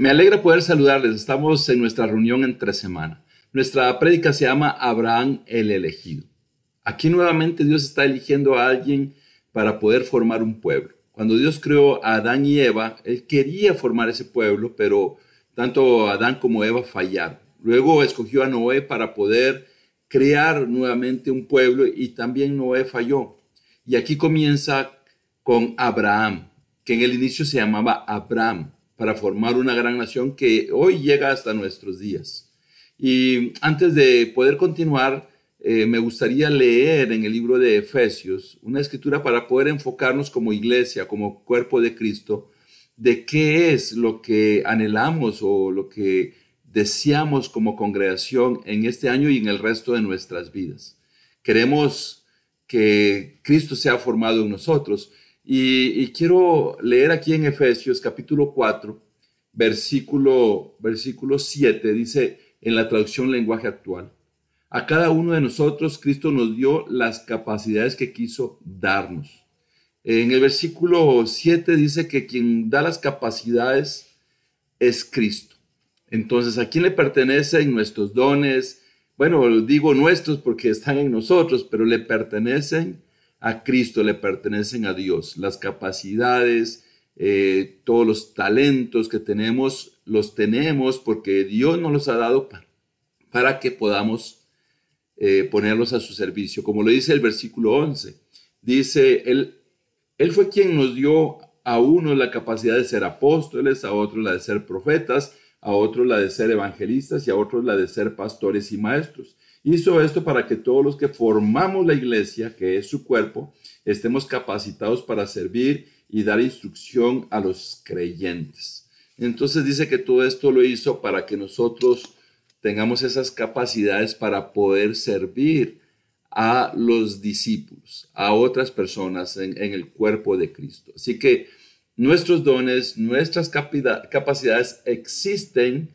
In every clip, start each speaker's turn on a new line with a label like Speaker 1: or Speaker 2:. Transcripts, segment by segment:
Speaker 1: Me alegra poder saludarles. Estamos en nuestra reunión entre semana. Nuestra prédica se llama Abraham el elegido. Aquí nuevamente Dios está eligiendo a alguien para poder formar un pueblo. Cuando Dios creó a Adán y Eva, Él quería formar ese pueblo, pero tanto Adán como Eva fallaron. Luego escogió a Noé para poder crear nuevamente un pueblo y también Noé falló. Y aquí comienza con Abraham, que en el inicio se llamaba Abraham para formar una gran nación que hoy llega hasta nuestros días. Y antes de poder continuar, eh, me gustaría leer en el libro de Efesios una escritura para poder enfocarnos como iglesia, como cuerpo de Cristo, de qué es lo que anhelamos o lo que deseamos como congregación en este año y en el resto de nuestras vidas. Queremos que Cristo sea formado en nosotros y, quiero leer aquí en Efesios capítulo 4, versículo, versículo 7, dice en la traducción lenguaje actual. A cada uno de nosotros Cristo nos dio las capacidades que quiso darnos. En el versículo 7 dice que quien da las capacidades es Cristo. Entonces, ¿a quién le pertenecen nuestros dones? Bueno, digo nuestros porque están en nosotros, pero le pertenecen a Cristo, le pertenecen a Dios. Las capacidades, eh, todos los talentos que tenemos, los tenemos porque Dios nos los ha dado para, que podamos eh, ponerlos a su servicio. Como lo dice el versículo 11, dice, él, él fue quien nos dio a uno la capacidad de ser apóstoles, a otros la de ser profetas, a otros la de ser evangelistas y a otros la de ser pastores y maestros. Hizo esto para que todos los que formamos la iglesia, que es su cuerpo, estemos capacitados para servir y dar instrucción a los creyentes. Entonces dice que todo esto lo hizo para que nosotros tengamos esas capacidades para poder servir a los discípulos, a otras personas en, el cuerpo de Cristo. Así que nuestros dones, nuestras capacidades existen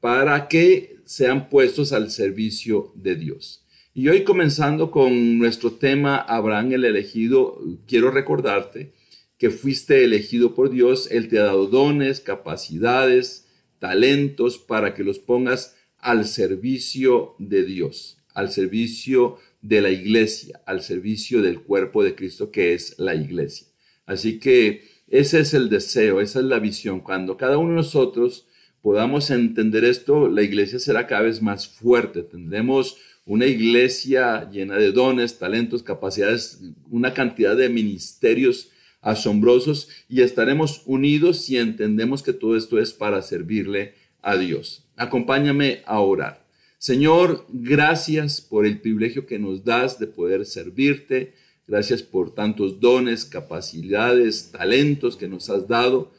Speaker 1: para que sean puestos al servicio de Dios. Y hoy comenzando con nuestro tema Abraham el elegido, quiero recordarte que fuiste elegido por Dios, Él te ha dado dones, capacidades, talentos para que los pongas al servicio de Dios, al servicio de la iglesia, al servicio del cuerpo de Cristo que es la iglesia. Así que ese es el deseo, esa es la visión. Cuando cada uno de nosotros podamos entender esto, la iglesia será cada vez más fuerte. Tendremos una iglesia llena de dones, talentos, capacidades, una cantidad de ministerios asombrosos y estaremos unidos si entendemos que todo esto es para servirle a Dios. Acompáñame a orar. Señor, gracias por el privilegio que nos das de poder servirte. Gracias por tantos dones, capacidades, talentos que nos has dado.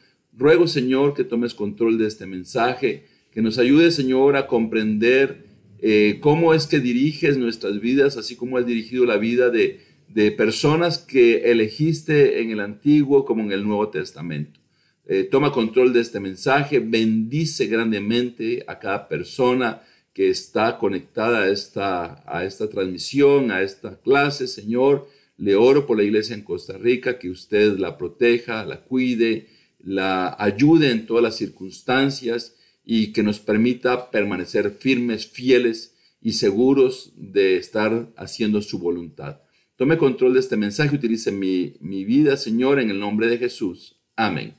Speaker 1: Ruego, Señor, que tomes control de este mensaje, que nos ayude, Señor, a comprender eh, cómo es que diriges nuestras vidas, así como has dirigido la vida de, de personas que elegiste en el Antiguo como en el Nuevo Testamento. Eh, toma control de este mensaje, bendice grandemente a cada persona que está conectada a esta, a esta transmisión, a esta clase, Señor. Le oro por la iglesia en Costa Rica, que usted la proteja, la cuide, la ayude en todas las circunstancias y que nos permita permanecer firmes, fieles y seguros de estar haciendo su voluntad. Tome control de este mensaje, utilice mi, mi vida, Señor, en el nombre de Jesús. Amén.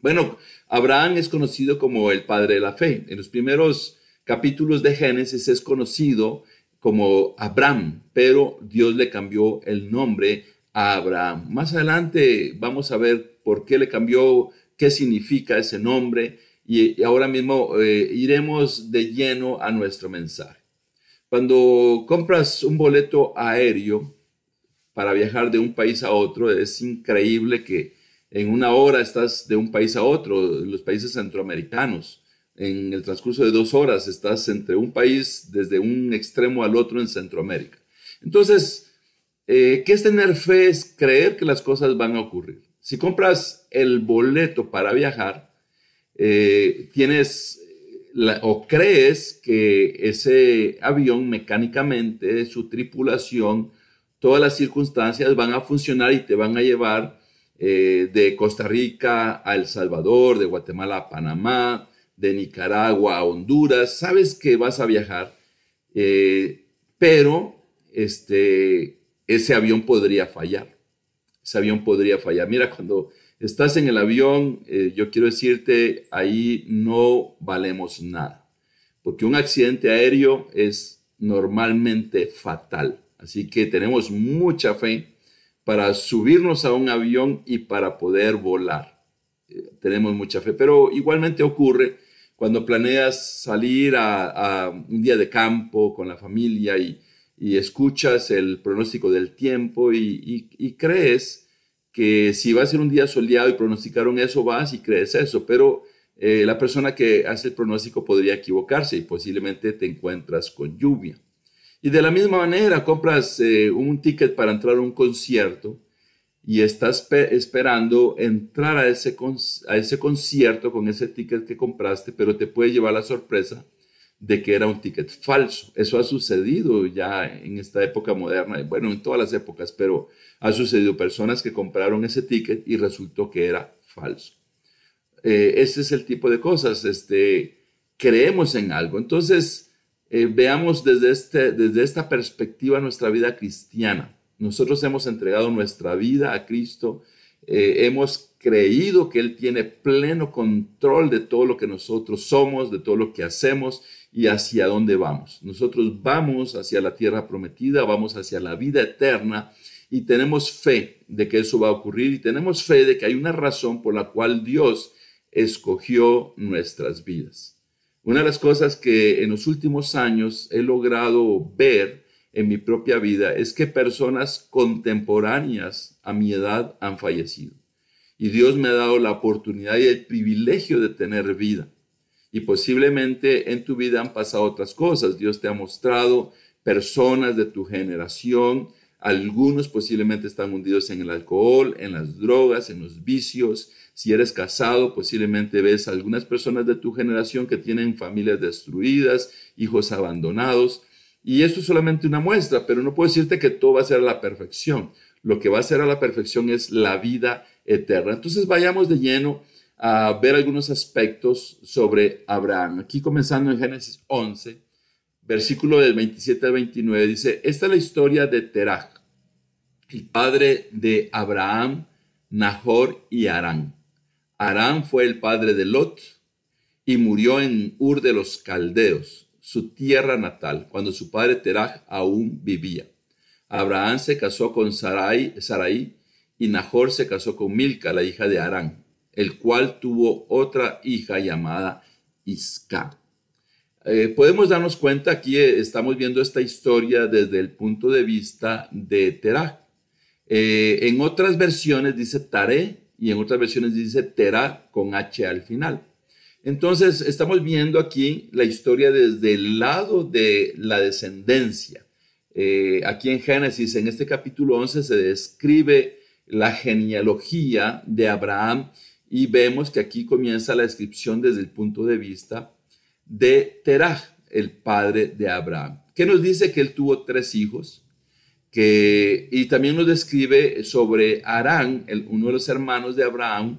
Speaker 1: Bueno, Abraham es conocido como el padre de la fe. En los primeros capítulos de Génesis es conocido como Abraham, pero Dios le cambió el nombre Abraham. Más adelante vamos a ver por qué le cambió, qué significa ese nombre y, ahora mismo eh, iremos de lleno a nuestro mensaje. Cuando compras un boleto aéreo para viajar de un país a otro, es increíble que en una hora estás de un país a otro, los países centroamericanos. En el transcurso de dos horas estás entre un país desde un extremo al otro en Centroamérica. Entonces, eh, ¿qué es tener fe? Es creer que las cosas van a ocurrir. Si compras el boleto para viajar, eh, tienes o crees que ese avión mecánicamente, su tripulación, todas las circunstancias van a funcionar y te van a llevar eh, de Costa Rica a El Salvador, de Guatemala a Panamá, de Nicaragua a Honduras. Sabes que vas a viajar, eh, pero este, ese avión podría fallar. Ese avión podría fallar. Mira, cuando estás en el avión, eh, yo quiero decirte, ahí no valemos nada, porque un accidente aéreo es normalmente fatal. Así que tenemos mucha fe para subirnos a un avión y para poder volar. Eh, tenemos mucha fe, pero igualmente ocurre cuando planeas salir a, un día de campo con la familia y, escuchas el pronóstico del tiempo y, crees que si va a ser un día soleado y pronosticaron eso, vas y crees eso, pero eh, la persona que hace el pronóstico podría equivocarse y posiblemente te encuentras con lluvia. Y de la misma manera, compras eh, un ticket para entrar a un concierto y estás esperando entrar a ese, a ese concierto con ese ticket que compraste, pero te puede llevar la sorpresa de que era un ticket falso. Eso ha sucedido ya en esta época moderna, bueno, en todas las épocas, pero ha sucedido personas que compraron ese ticket y resultó que era falso. Eh, ese es el tipo de cosas, este, creemos en algo. Entonces, eh, veamos desde, este, desde esta perspectiva nuestra vida cristiana. Nosotros hemos entregado nuestra vida a Cristo, eh, hemos creído que Él tiene pleno control de todo lo que nosotros somos, de todo lo que hacemos y hacia dónde vamos. Nosotros vamos hacia la tierra prometida, vamos hacia la vida eterna y tenemos fe de que eso va a ocurrir y tenemos fe de que hay una razón por la cual Dios escogió nuestras vidas. Una de las cosas que en los últimos años he logrado ver en mi propia vida es que personas contemporáneas a mi edad han fallecido. Y Dios me ha dado la oportunidad y el privilegio de tener vida. Y posiblemente en tu vida han pasado otras cosas. Dios te ha mostrado personas de tu generación. Algunos posiblemente están hundidos en el alcohol, en las drogas, en los vicios, si eres casado, posiblemente ves algunas personas de tu generación que tienen familias destruidas, hijos abandonados. Y esto es solamente una muestra, pero no puedo decirte que todo va a ser a la perfección. Lo que va a ser a la perfección es la vida eterna. Entonces vayamos de lleno a ver algunos aspectos sobre Abraham. Aquí comenzando en Génesis 11, versículo del 27 al 29, dice, esta es la historia de Terach, el padre de Abraham, Nahor y Arán. Arán fue el padre de Lot y murió en Ur de los Caldeos, su tierra natal, cuando su padre Teraj aún vivía. Abraham se casó con Sarai, Sarai y Nahor se casó con Milca, la hija de Arán, el cual tuvo otra hija llamada Isca. Eh, podemos darnos cuenta, aquí eh, estamos viendo esta historia desde el punto de vista de Terah. Eh, en otras versiones dice Tare y en otras versiones dice Terah con H al final. Entonces, estamos viendo aquí la historia desde el lado de la descendencia. Eh, aquí en Génesis, en este capítulo 11, se describe la genealogía de Abraham y vemos que aquí comienza la descripción desde el punto de vista de Terah, el padre de Abraham. ¿Qué nos dice? Que él tuvo tres hijos y también nos describe sobre Arán, uno de los hermanos de Abraham,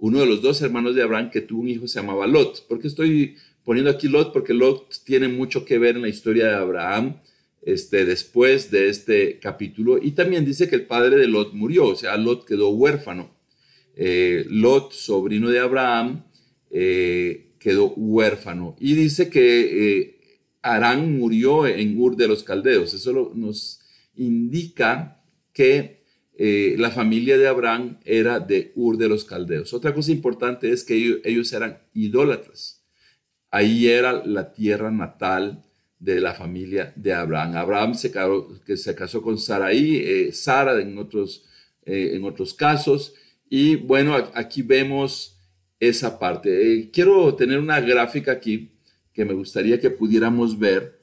Speaker 1: uno de los dos hermanos de Abraham que tuvo un hijo se llamaba Lot. ¿Por qué estoy poniendo aquí Lot? Porque Lot tiene mucho que ver en la historia de Abraham este, después de este capítulo. Y también dice que el padre de Lot murió, o sea, Lot quedó huérfano. Eh, Lot, sobrino de Abraham, eh, quedó huérfano. Y dice que eh, Arán murió en Ur de los Caldeos. Eso nos indica que eh, la familia de Abraham era de Ur de los Caldeos. Otra cosa importante es que ellos, eran idólatras. Ahí era la tierra natal de la familia de Abraham. Abraham se casó, con Saraí, eh, Sara en otros, eh, en otros casos. Y bueno, aquí vemos esa parte. quiero tener una gráfica aquí que me gustaría que pudiéramos ver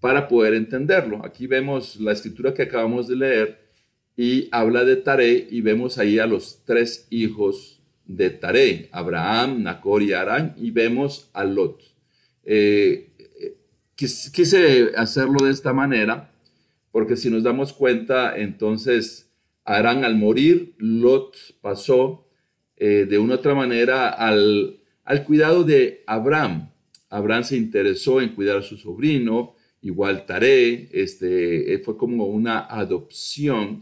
Speaker 1: para poder entenderlo. Aquí vemos la escritura que acabamos de leer y habla de Tare y vemos ahí a los tres hijos de Tare, Abraham, Nacor y Arán, y vemos a Lot. Eh, quise hacerlo de esta manera porque si nos damos cuenta, entonces Arán al morir, Lot pasó eh, de una otra manera al, al cuidado de Abraham. Abraham se interesó en cuidar a su sobrino, igual Taré, este, fue como una adopción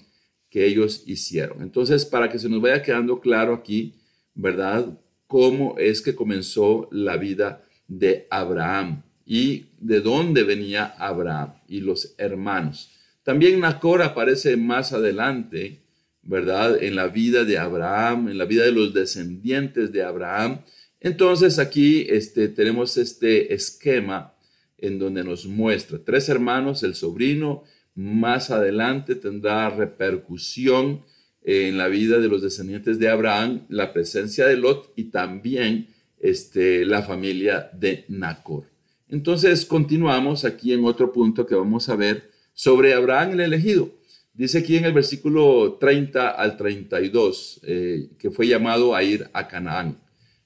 Speaker 1: que ellos hicieron. Entonces, para que se nos vaya quedando claro aquí, ¿verdad? Cómo es que comenzó la vida de Abraham y de dónde venía Abraham y los hermanos. También Nacor aparece más adelante, ¿verdad? En la vida de Abraham, en la vida de los descendientes de Abraham. Entonces aquí este, tenemos este esquema en donde nos muestra tres hermanos, el sobrino, más adelante tendrá repercusión en la vida de los descendientes de Abraham, la presencia de Lot y también este, la familia de Nacor. Entonces continuamos aquí en otro punto que vamos a ver sobre Abraham el elegido. Dice aquí en el versículo 30 al 32 eh, que fue llamado a ir a Canaán.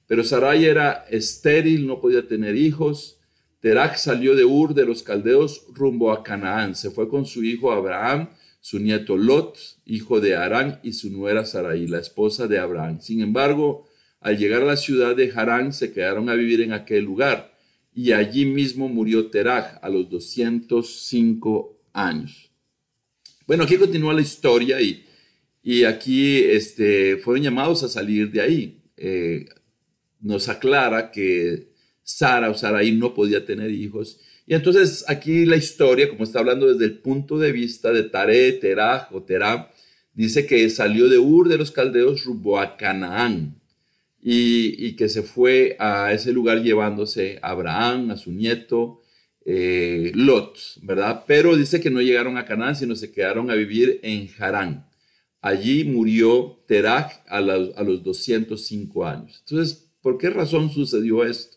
Speaker 1: Pero Sarai era estéril, no podía tener hijos Terak salió de Ur de los Caldeos rumbo a Canaán. Se fue con su hijo Abraham, su nieto Lot, hijo de Arán, y su nuera Sarai, la esposa de Abraham. Sin embargo, al llegar a la ciudad de Harán, se quedaron a vivir en aquel lugar, y allí mismo murió Terak a los 205 años. Bueno, aquí continúa la historia y, y aquí este, fueron llamados a salir de ahí. Eh, nos aclara que Sara o Saraí no podía tener hijos. Y entonces aquí la historia, como está hablando desde el punto de vista de Tare, Terah o Terah, dice que salió de Ur de los Caldeos rumbo a Canaán y, que se fue a ese lugar llevándose a Abraham, a su nieto, eh, Lot, ¿verdad? Pero dice que no llegaron a Canaán, sino se quedaron a vivir en Harán. Allí murió Terah a, a los 205 años. Entonces, ¿por qué razón sucedió esto?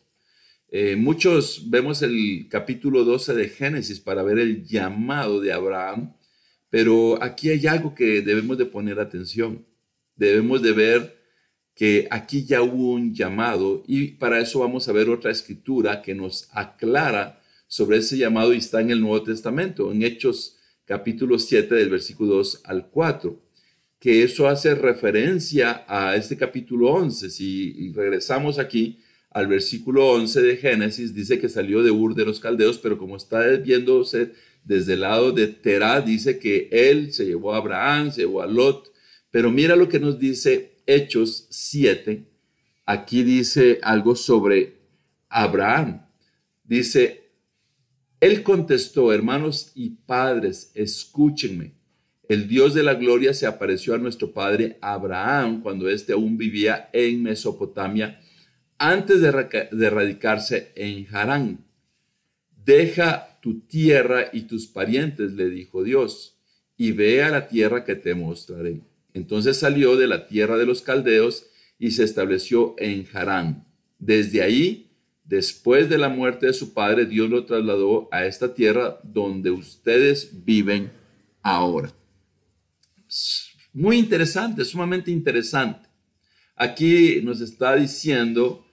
Speaker 1: Eh, muchos vemos el capítulo 12 de Génesis para ver el llamado de Abraham, pero aquí hay algo que debemos de poner atención. Debemos de ver que aquí ya hubo un llamado y para eso vamos a ver otra escritura que nos aclara sobre ese llamado y está en el Nuevo Testamento, en Hechos capítulo 7 del versículo 2 al 4, que eso hace referencia a este capítulo 11. Si regresamos aquí, al versículo 11 de Génesis, dice que salió de Ur de los Caldeos, pero como está viéndose desde el lado de Terá, dice que él se llevó a Abraham, se llevó a Lot, pero mira lo que nos dice Hechos 7. Aquí dice algo sobre Abraham. Dice, él contestó, hermanos y padres, escúchenme. El Dios de la gloria se apareció a nuestro padre Abraham cuando éste aún vivía en Mesopotamia antes de, radicarse en Harán. Deja tu tierra y tus parientes, le dijo Dios, y ve a la tierra que te mostraré. Entonces salió de la tierra de los caldeos y se estableció en Harán. Desde ahí, después de la muerte de su padre, Dios lo trasladó a esta tierra donde ustedes viven ahora. Muy interesante, sumamente interesante. Aquí nos está diciendo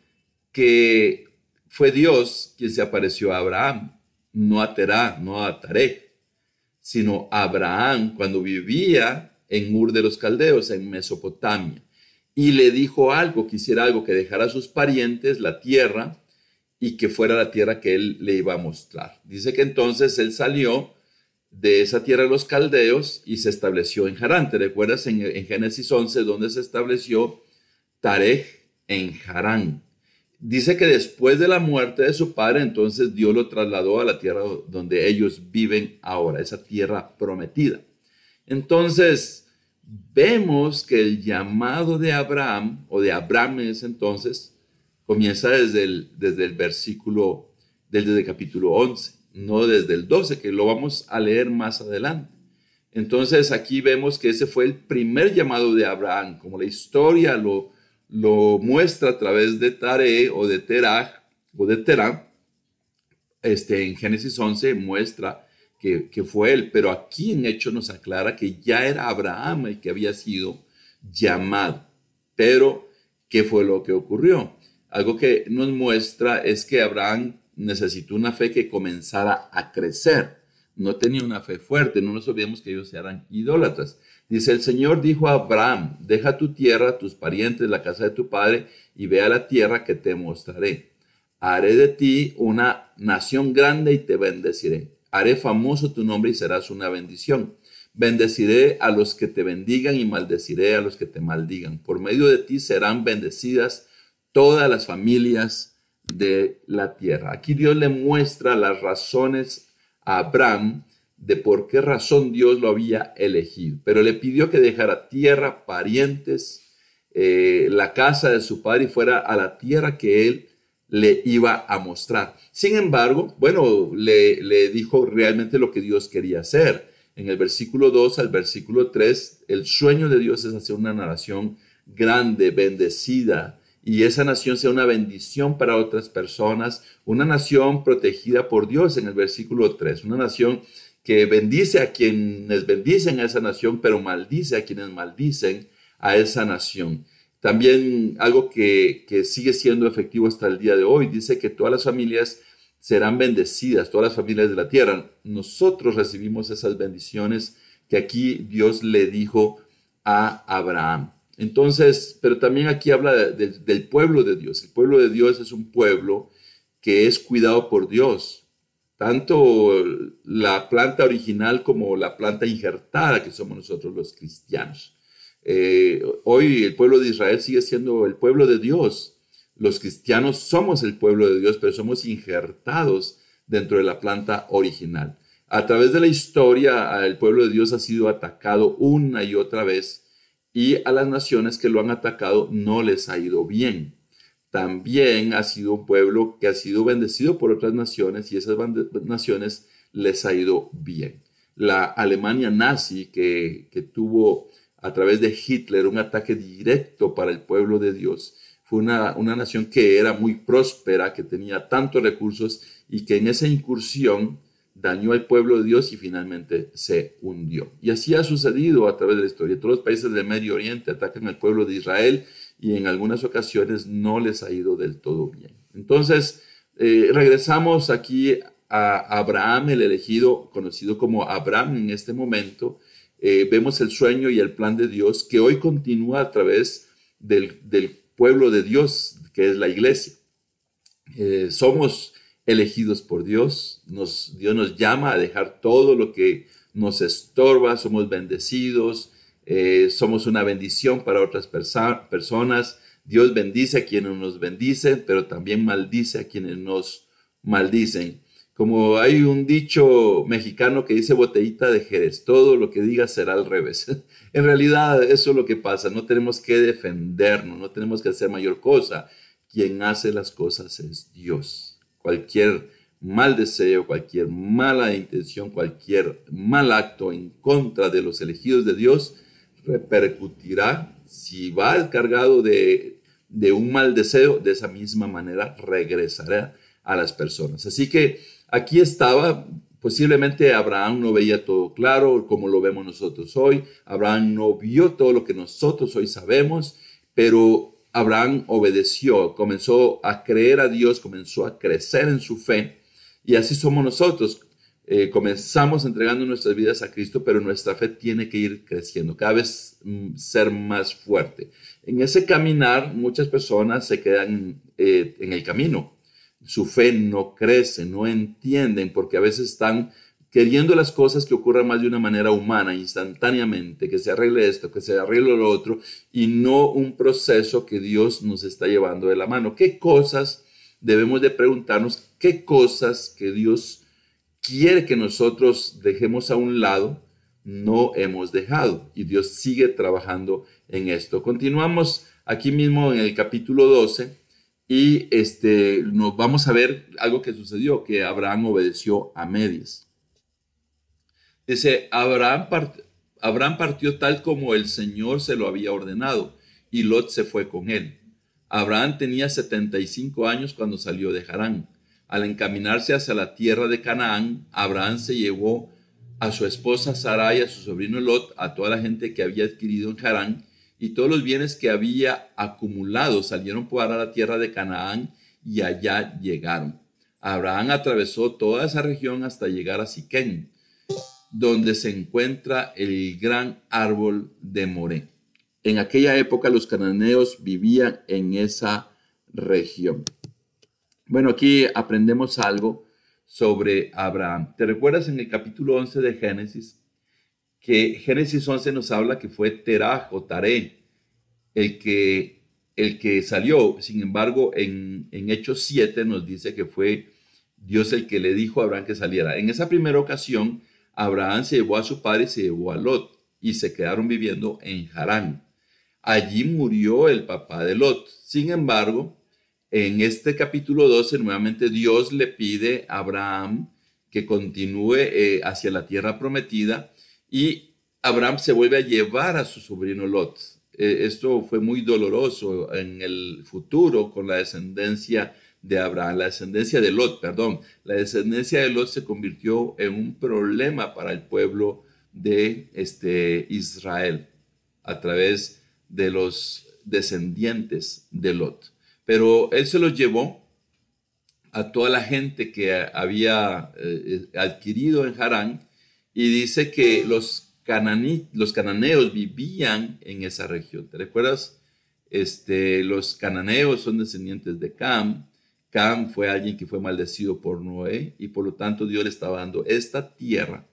Speaker 1: que fue Dios quien se apareció a Abraham, no a Terá, no a Taré, sino a Abraham cuando vivía en Ur de los Caldeos, en Mesopotamia. Y le dijo algo, quisiera algo, que dejara a sus parientes la tierra y que fuera la tierra que él le iba a mostrar. Dice que entonces él salió de esa tierra de los caldeos y se estableció en Harán. ¿Te recuerdas en, en Génesis 11 donde se estableció Tarej en Harán? Dice que después de la muerte de su padre, entonces Dios lo trasladó a la tierra donde ellos viven ahora, esa tierra prometida. Entonces, vemos que el llamado de Abraham, o de Abraham en ese entonces, comienza desde el, desde el versículo, desde el capítulo 11, no desde el 12, que lo vamos a leer más adelante. Entonces aquí vemos que ese fue el primer llamado de Abraham, como la historia lo, lo muestra a través de Tare o de Terah o de Terah. Este, en Génesis 11 muestra que, que, fue él, pero aquí en hecho nos aclara que ya era Abraham el que había sido llamado. Pero, ¿qué fue lo que ocurrió? Algo que nos muestra es que Abraham necesitó una fe que comenzara a crecer. No tenía una fe fuerte, no nos olvidemos que ellos eran idólatras. Dice, el Señor dijo a Abraham, deja tu tierra, tus parientes, la casa de tu padre, y ve la tierra que te mostraré. Haré de ti una nación grande y te bendeciré. Haré famoso tu nombre y serás una bendición. Bendeciré a los que te bendigan y maldeciré a los que te maldigan. Por medio de ti serán bendecidas todas las familias de la tierra. Aquí Dios le muestra las razones Abraham de por qué razón Dios lo había elegido, pero le pidió que dejara tierra, parientes, eh, la casa de su padre y fuera a la tierra que él le iba a mostrar. Sin embargo, bueno, le, dijo realmente lo que Dios quería hacer. En el versículo 2 al versículo 3, el sueño de Dios es hacer una nación grande, bendecida, y esa nación sea una bendición para otras personas, una nación protegida por Dios en el versículo 3, una nación que bendice a quienes bendicen a esa nación, pero maldice a quienes maldicen a esa nación. También algo que, que sigue siendo efectivo hasta el día de hoy, dice que todas las familias serán bendecidas, todas las familias de la tierra. Nosotros recibimos esas bendiciones que aquí Dios le dijo a Abraham. Entonces, pero también aquí habla del pueblo de Dios. El pueblo de Dios es un pueblo que es cuidado por Dios. Tanto la planta original como la planta injertada que somos nosotros los cristianos. Eh, hoy el pueblo de Israel sigue siendo el pueblo de Dios. Los cristianos somos el pueblo de Dios, pero somos injertados dentro de la planta original. A través de la historia, el pueblo de Dios ha sido atacado una y otra vez y a las naciones que lo han atacado no les ha ido bien. También ha sido un pueblo que ha sido bendecido por otras naciones y esas naciones les ha ido bien. La Alemania nazi que, tuvo a través de Hitler un ataque directo para el pueblo de Dios, fue una, una nación que era muy próspera, que tenía tantos recursos y que en esa incursión dañó al pueblo de Dios y finalmente se hundió. Y así ha sucedido a través de la historia. Todos los países del Medio Oriente atacan al pueblo de Israel y en algunas ocasiones no les ha ido del todo bien. Entonces, eh, regresamos aquí a Abraham, el elegido, conocido como Abraham en este momento. Eh, vemos el sueño y el plan de Dios que hoy continúa a través del, pueblo de Dios, que es la iglesia. Eh, somos elegidos por Dios. Dios nos llama a dejar todo lo que nos estorba, somos bendecidos, eh, somos una bendición para otras personas. Dios bendice a quienes nos bendicen, pero también maldice a quienes nos maldicen. Como hay un dicho mexicano que dice botellita de Jerez, todo lo que diga será al revés. en realidad eso es lo que pasa, no tenemos que defendernos, no tenemos que hacer mayor cosa. Quien hace las cosas es Dios cualquier mal deseo, cualquier mala intención, cualquier mal acto en contra de los elegidos de Dios, repercutirá, si va cargado de, de un mal deseo, de esa misma manera regresará a las personas. Así que aquí estaba, posiblemente Abraham no veía todo claro como lo vemos nosotros hoy, Abraham no vio todo lo que nosotros hoy sabemos, pero Abraham obedeció, comenzó a creer a Dios, comenzó a crecer en su fe. Y así somos nosotros. Eh, comenzamos entregando nuestras vidas a Cristo, pero nuestra fe tiene que ir creciendo, cada vez mm, ser más fuerte. En ese caminar, muchas personas se quedan eh, en el camino. Su fe no crece, no entienden, porque a veces están queriendo las cosas que ocurran más de una manera humana, instantáneamente, que se arregle esto, que se arregle lo otro, y no un proceso que Dios nos está llevando de la mano. ¿Qué cosas debemos de preguntarnos? ¿Qué cosas que Dios quiere que nosotros dejemos a un lado no hemos dejado? Y Dios sigue trabajando en esto. Continuamos aquí mismo en el capítulo 12 y este, nos vamos a ver algo que sucedió, que Abraham obedeció a medias. Dice, Abraham, Abraham partió tal como el Señor se lo había ordenado, y Lot se fue con él. Abraham tenía 75 años cuando salió de Harán. Al encaminarse hacia la tierra de Canaán, Abraham se llevó a su esposa Sarai, a su sobrino Lot, a toda la gente que había adquirido en Harán, y todos los bienes que había acumulado salieron para la tierra de Canaán y allá llegaron. Abraham atravesó toda esa región hasta llegar a Siquén donde se encuentra el gran árbol de Moré. En aquella época los cananeos vivían en esa región. Bueno, aquí aprendemos algo sobre Abraham. ¿Te recuerdas en el capítulo 11 de Génesis? Que Génesis 11 nos habla que fue Terah o Taré el que, el que salió. Sin embargo, en, en Hechos 7 nos dice que fue Dios el que le dijo a Abraham que saliera. En esa primera ocasión, Abraham se llevó a su padre y se llevó a Lot y se quedaron viviendo en Harán. Allí murió el papá de Lot. Sin embargo, en este capítulo 12, nuevamente Dios le pide a Abraham que continúe eh, hacia la tierra prometida y Abraham se vuelve a llevar a su sobrino Lot. Eh, esto fue muy doloroso en el futuro con la descendencia de Abraham, la descendencia de Lot, perdón. La descendencia de Lot se convirtió en un problema para el pueblo de este, Israel a través de los descendientes de Lot. Pero él se los llevó a toda la gente que había eh, adquirido en Harán y dice que los, los cananeos vivían en esa región. ¿Te recuerdas? Este, los cananeos son descendientes de Cam. Cam fue alguien que fue maldecido por Noé y por lo tanto Dios le estaba dando esta tierra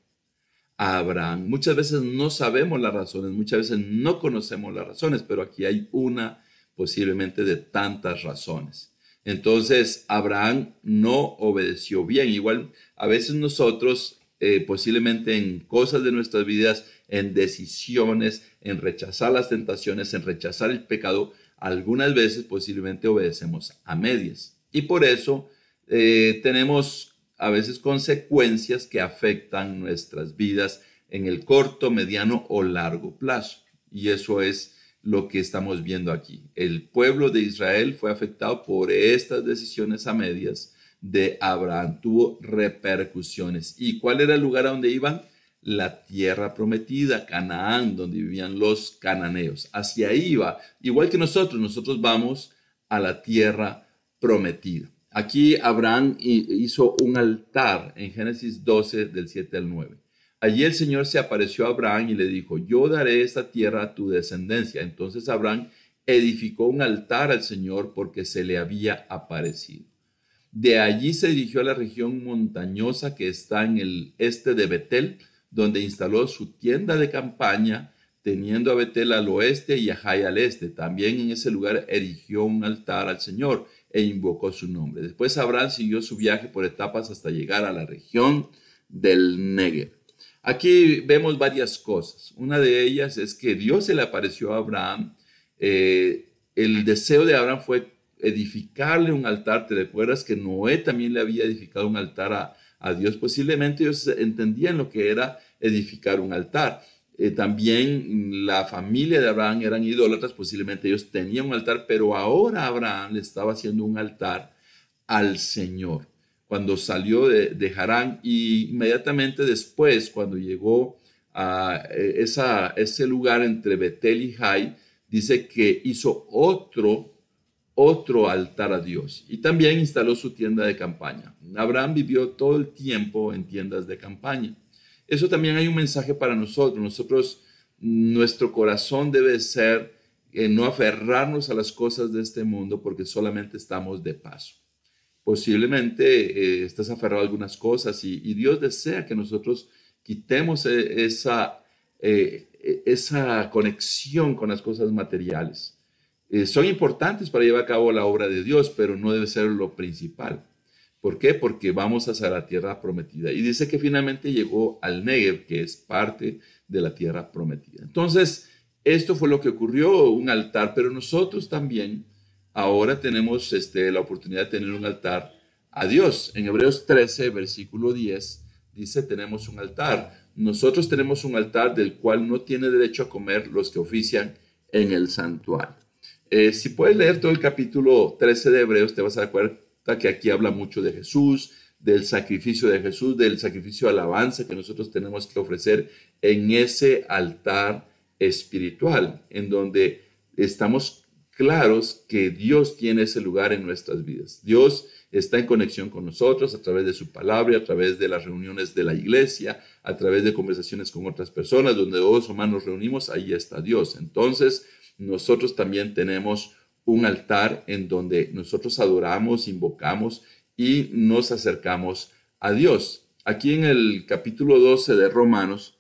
Speaker 1: a Abraham. Muchas veces no sabemos las razones, muchas veces no conocemos las razones, pero aquí hay una posiblemente de tantas razones. Entonces, Abraham no obedeció bien. Igual, a veces nosotros, eh, posiblemente en cosas de nuestras vidas, en decisiones, en rechazar las tentaciones, en rechazar el pecado, algunas veces posiblemente obedecemos a medias. Y por eso eh, tenemos a veces consecuencias que afectan nuestras vidas en el corto, mediano o largo plazo. Y eso es lo que estamos viendo aquí. El pueblo de Israel fue afectado por estas decisiones a medias de Abraham. Tuvo repercusiones. ¿Y cuál era el lugar a donde iban? La tierra prometida, Canaán, donde vivían los cananeos. Hacia ahí iba. Igual que nosotros, nosotros vamos a la tierra prometida. Aquí Abraham hizo un altar en Génesis 12 del 7 al 9. Allí el Señor se apareció a Abraham y le dijo, yo daré esta tierra a tu descendencia. Entonces Abraham edificó un altar al Señor porque se le había aparecido. De allí se dirigió a la región montañosa que está en el este de Betel, donde instaló su tienda de campaña, teniendo a Betel al oeste y a Jai al este. También en ese lugar erigió un altar al Señor e invocó su nombre. Después Abraham siguió su viaje por etapas hasta llegar a la región del Negev. Aquí vemos varias cosas. Una de ellas es que Dios se le apareció a Abraham. Eh, el deseo de Abraham fue edificarle un altar. Te recuerdas que Noé también le había edificado un altar a, Dios. Posiblemente ellos entendían lo que era edificar un altar. Eh, también la familia de Abraham eran idólatras, posiblemente ellos tenían un altar, pero ahora Abraham le estaba haciendo un altar al Señor cuando salió de, de Harán y inmediatamente después, cuando llegó a eh, ese lugar entre Betel y Jai, dice que hizo otro, otro altar a Dios y también instaló su tienda de campaña. Abraham vivió todo el tiempo en tiendas de campaña. Eso también hay un mensaje para nosotros. Nosotros, nuestro corazón debe ser eh, no aferrarnos a las cosas de este mundo porque solamente estamos de paso posiblemente eh, estás aferrado a algunas cosas y, Dios desea que nosotros quitemos e, esa, eh, esa conexión con las cosas materiales. Eh, son importantes para llevar a cabo la obra de Dios, pero no debe ser lo principal. ¿Por qué? Porque vamos hacia la tierra prometida. Y dice que finalmente llegó al Negev, que es parte de la tierra prometida. Entonces, esto fue lo que ocurrió, un altar, pero nosotros también ahora tenemos este, la oportunidad de tener un altar a Dios. En Hebreos 13, versículo 10, dice, tenemos un altar. Nosotros tenemos un altar del cual no tiene derecho a comer los que ofician en el santuario. Eh, si puedes leer todo el capítulo 13 de Hebreos, te vas a dar que aquí habla mucho de Jesús, del sacrificio de Jesús, del sacrificio de alabanza que nosotros tenemos que ofrecer en ese altar espiritual, en donde estamos claros que Dios tiene ese lugar en nuestras vidas. Dios está en conexión con nosotros a través de su palabra, a través de las reuniones de la iglesia, a través de conversaciones con otras personas, donde dos o más nos reunimos, ahí está Dios. Entonces, nosotros también tenemos un altar en donde nosotros adoramos, invocamos y nos acercamos a Dios. Aquí en el capítulo 12 de Romanos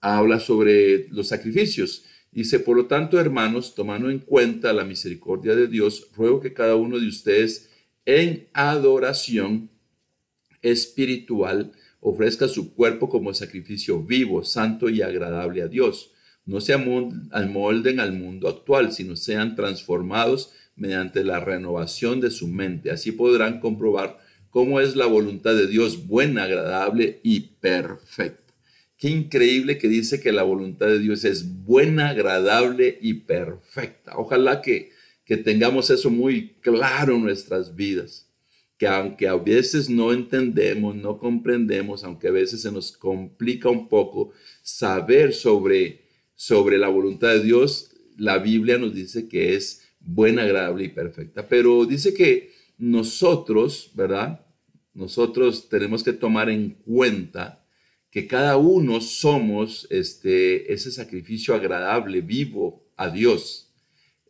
Speaker 1: habla sobre los sacrificios. Dice, por lo tanto, hermanos, tomando en cuenta la misericordia de Dios, ruego que cada uno de ustedes en adoración espiritual ofrezca su cuerpo como sacrificio vivo, santo y agradable a Dios. No se amolden al mundo actual, sino sean transformados mediante la renovación de su mente. Así podrán comprobar cómo es la voluntad de Dios buena, agradable y perfecta. Qué increíble que dice que la voluntad de Dios es buena, agradable y perfecta. Ojalá que, que tengamos eso muy claro en nuestras vidas. Que aunque a veces no entendemos, no comprendemos, aunque a veces se nos complica un poco saber sobre, sobre la voluntad de Dios, la Biblia nos dice que es buena, agradable y perfecta. Pero dice que nosotros, ¿verdad? Nosotros tenemos que tomar en cuenta que cada uno somos este, ese sacrificio agradable, vivo a Dios,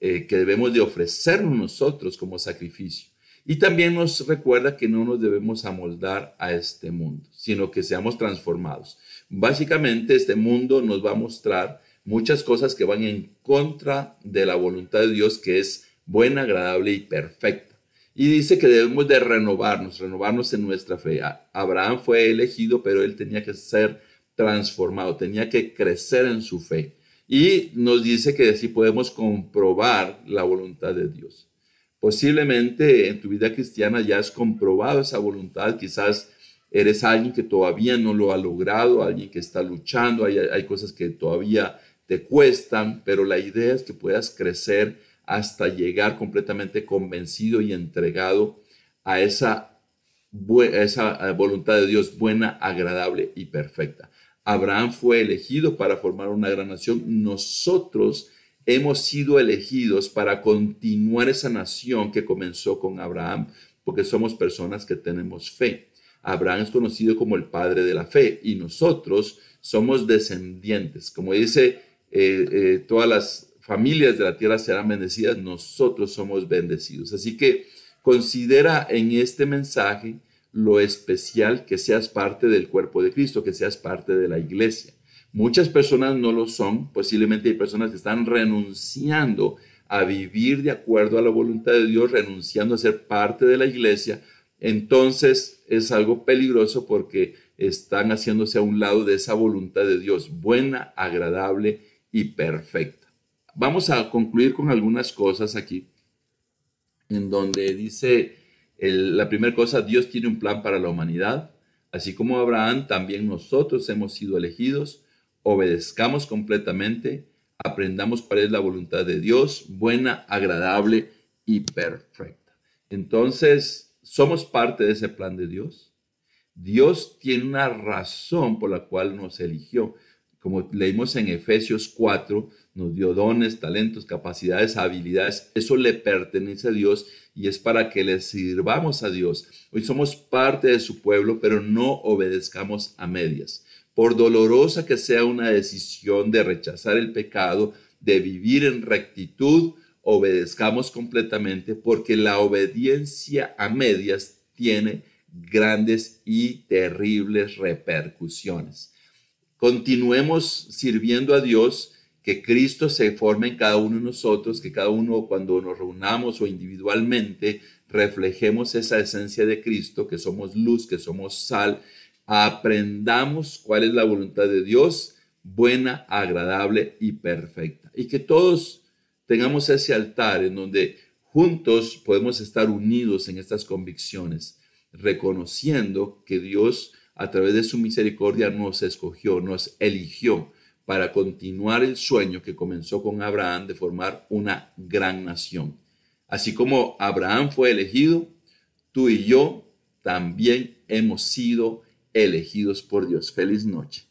Speaker 1: eh, que debemos de ofrecernos nosotros como sacrificio. Y también nos recuerda que no nos debemos amoldar a este mundo, sino que seamos transformados. Básicamente este mundo nos va a mostrar muchas cosas que van en contra de la voluntad de Dios, que es buena, agradable y perfecta. Y dice que debemos de renovarnos, renovarnos en nuestra fe. Abraham fue elegido, pero él tenía que ser transformado, tenía que crecer en su fe. Y nos dice que así podemos comprobar la voluntad de Dios. Posiblemente en tu vida cristiana ya has comprobado esa voluntad, quizás eres alguien que todavía no lo ha logrado, alguien que está luchando, hay, hay cosas que todavía te cuestan, pero la idea es que puedas crecer hasta llegar completamente convencido y entregado a esa, voluntad de Dios buena, agradable y perfecta. Abraham fue elegido para formar una gran nación. Nosotros hemos sido elegidos para continuar esa nación que comenzó con Abraham, porque somos personas que tenemos fe. Abraham es conocido como el padre de la fe y nosotros somos descendientes. Como dice eh, eh, todas las familias de la tierra serán bendecidas, nosotros somos bendecidos. Así que considera en este mensaje lo especial que seas parte del cuerpo de Cristo, que seas parte de la iglesia. Muchas personas no lo son, posiblemente hay personas que están renunciando a vivir de acuerdo a la voluntad de Dios, renunciando a ser parte de la iglesia, entonces es algo peligroso porque están haciéndose a un lado de esa voluntad de Dios, buena, agradable y perfecta. Vamos a concluir con algunas cosas aquí, en donde dice la primera cosa, Dios tiene un plan para la humanidad, así como Abraham, también nosotros hemos sido elegidos, obedezcamos completamente, aprendamos cuál es la voluntad de Dios, buena, agradable y perfecta. Entonces, somos parte de ese plan de Dios. Dios tiene una razón por la cual nos eligió como leímos en Efesios 4, nos dio dones, talentos, capacidades, habilidades. Eso le pertenece a Dios y es para que le sirvamos a Dios. Hoy somos parte de su pueblo, pero no obedezcamos a medias. Por dolorosa que sea una decisión de rechazar el pecado, de vivir en rectitud, obedezcamos completamente porque la obediencia a medias tiene grandes y terribles repercusiones. Continuemos sirviendo a Dios, que Cristo se forme en cada uno de nosotros, que cada uno cuando nos reunamos o individualmente reflejemos esa esencia de Cristo, que somos luz, que somos sal, aprendamos cuál es la voluntad de Dios, buena, agradable y perfecta. Y que todos tengamos ese altar en donde juntos podemos estar unidos en estas convicciones, reconociendo que Dios a través de su misericordia nos escogió, nos eligió para continuar el sueño que comenzó con Abraham de formar una gran nación. Así como Abraham fue elegido, tú y yo también hemos sido elegidos por Dios. Feliz noche.